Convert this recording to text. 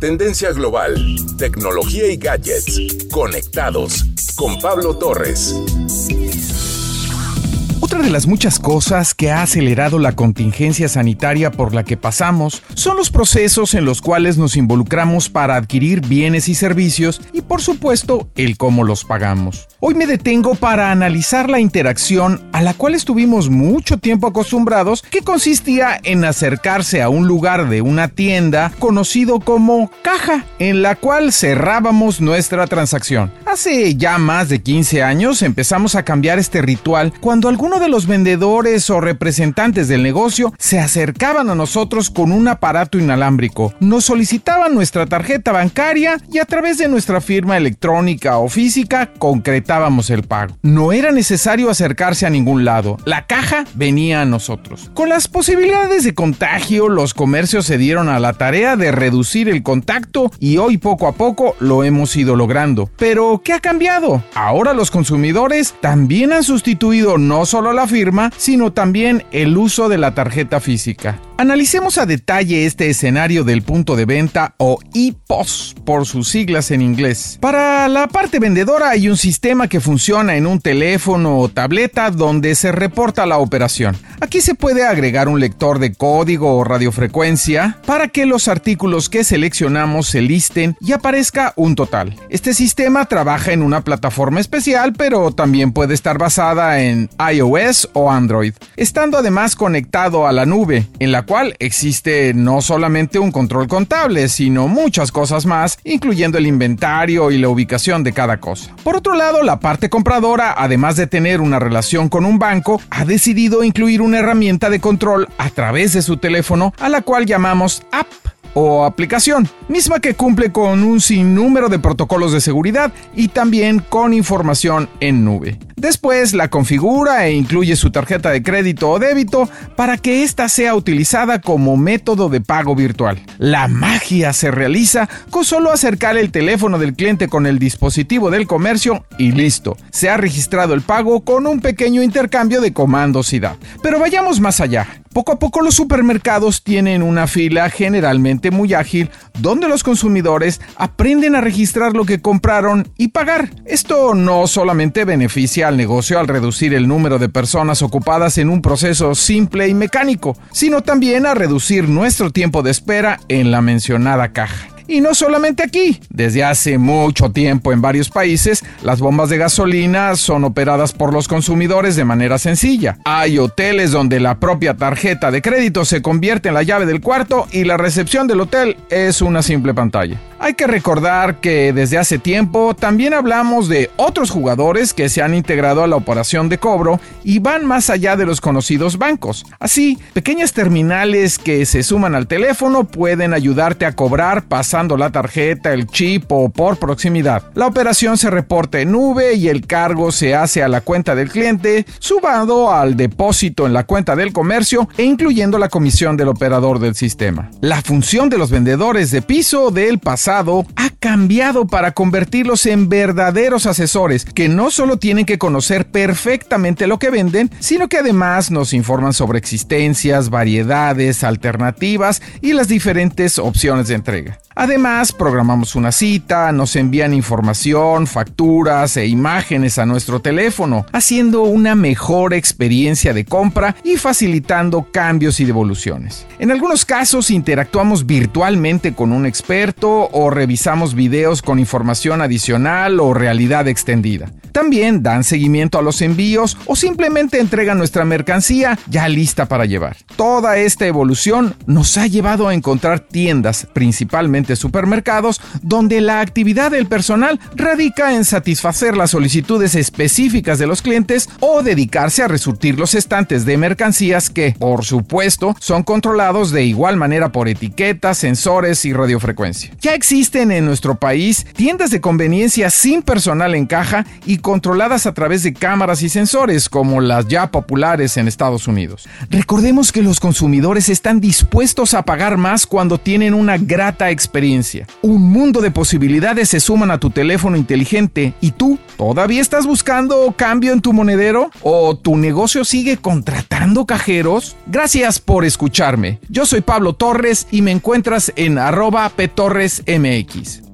Tendencia global, tecnología y gadgets. Conectados con Pablo Torres. De las muchas cosas que ha acelerado la contingencia sanitaria por la que pasamos son los procesos en los cuales nos involucramos para adquirir bienes y servicios y por supuesto el cómo los pagamos. Hoy me detengo para analizar la interacción a la cual estuvimos mucho tiempo acostumbrados que consistía en acercarse a un lugar de una tienda conocido como caja en la cual cerrábamos nuestra transacción. Hace ya más de 15 años empezamos a cambiar este ritual cuando alguno de los vendedores o representantes del negocio se acercaban a nosotros con un aparato inalámbrico, nos solicitaban nuestra tarjeta bancaria y a través de nuestra firma electrónica o física concretábamos el pago. No era necesario acercarse a ningún lado, la caja venía a nosotros. Con las posibilidades de contagio, los comercios se dieron a la tarea de reducir el contacto y hoy poco a poco lo hemos ido logrando. Pero, ¿qué ha cambiado? Ahora los consumidores también han sustituido no solo la firma, sino también el uso de la tarjeta física. Analicemos a detalle este escenario del punto de venta o e-POS por sus siglas en inglés. Para la parte vendedora hay un sistema que funciona en un teléfono o tableta donde se reporta la operación. Aquí se puede agregar un lector de código o radiofrecuencia para que los artículos que seleccionamos se listen y aparezca un total. Este sistema trabaja en una plataforma especial pero también puede estar basada en iOS o Android, estando además conectado a la nube, en la cual existe no solamente un control contable, sino muchas cosas más, incluyendo el inventario y la ubicación de cada cosa. Por otro lado, la parte compradora, además de tener una relación con un banco, ha decidido incluir una herramienta de control a través de su teléfono a la cual llamamos app o aplicación, misma que cumple con un sinnúmero de protocolos de seguridad y también con información en nube. Después la configura e incluye su tarjeta de crédito o débito para que ésta sea utilizada como método de pago virtual. La magia se realiza con solo acercar el teléfono del cliente con el dispositivo del comercio y listo. Se ha registrado el pago con un pequeño intercambio de comandos y da. Pero vayamos más allá. Poco a poco los supermercados tienen una fila generalmente muy ágil donde los consumidores aprenden a registrar lo que compraron y pagar. Esto no solamente beneficia al negocio al reducir el número de personas ocupadas en un proceso simple y mecánico, sino también a reducir nuestro tiempo de espera en la mencionada caja. Y no solamente aquí, desde hace mucho tiempo en varios países, las bombas de gasolina son operadas por los consumidores de manera sencilla. Hay hoteles donde la propia tarjeta de crédito se convierte en la llave del cuarto y la recepción del hotel es una simple pantalla. Hay que recordar que desde hace tiempo también hablamos de otros jugadores que se han integrado a la operación de cobro y van más allá de los conocidos bancos. Así, pequeñas terminales que se suman al teléfono pueden ayudarte a cobrar pasando la tarjeta, el chip o por proximidad. La operación se reporta en nube y el cargo se hace a la cuenta del cliente, subado al depósito en la cuenta del comercio e incluyendo la comisión del operador del sistema. La función de los vendedores de piso del pasado ha cambiado para convertirlos en verdaderos asesores que no solo tienen que conocer perfectamente lo que venden, sino que además nos informan sobre existencias, variedades, alternativas y las diferentes opciones de entrega. Además, programamos una cita, nos envían información, facturas e imágenes a nuestro teléfono, haciendo una mejor experiencia de compra y facilitando cambios y devoluciones. En algunos casos interactuamos virtualmente con un experto o revisamos videos con información adicional o realidad extendida. También dan seguimiento a los envíos o simplemente entregan nuestra mercancía ya lista para llevar. Toda esta evolución nos ha llevado a encontrar tiendas, principalmente supermercados, donde la actividad del personal radica en satisfacer las solicitudes específicas de los clientes o dedicarse a resurtir los estantes de mercancías que, por supuesto, son controlados de igual manera por etiquetas, sensores y radiofrecuencia. Ya existen en nuestro país tiendas de conveniencia sin personal en caja y controladas a través de cámaras y sensores como las ya populares en Estados Unidos. Recordemos que los consumidores están dispuestos a pagar más cuando tienen una grata experiencia. Un mundo de posibilidades se suman a tu teléfono inteligente y tú todavía estás buscando cambio en tu monedero o tu negocio sigue contratando cajeros. Gracias por escucharme. Yo soy Pablo Torres y me encuentras en arroba ptorresmx.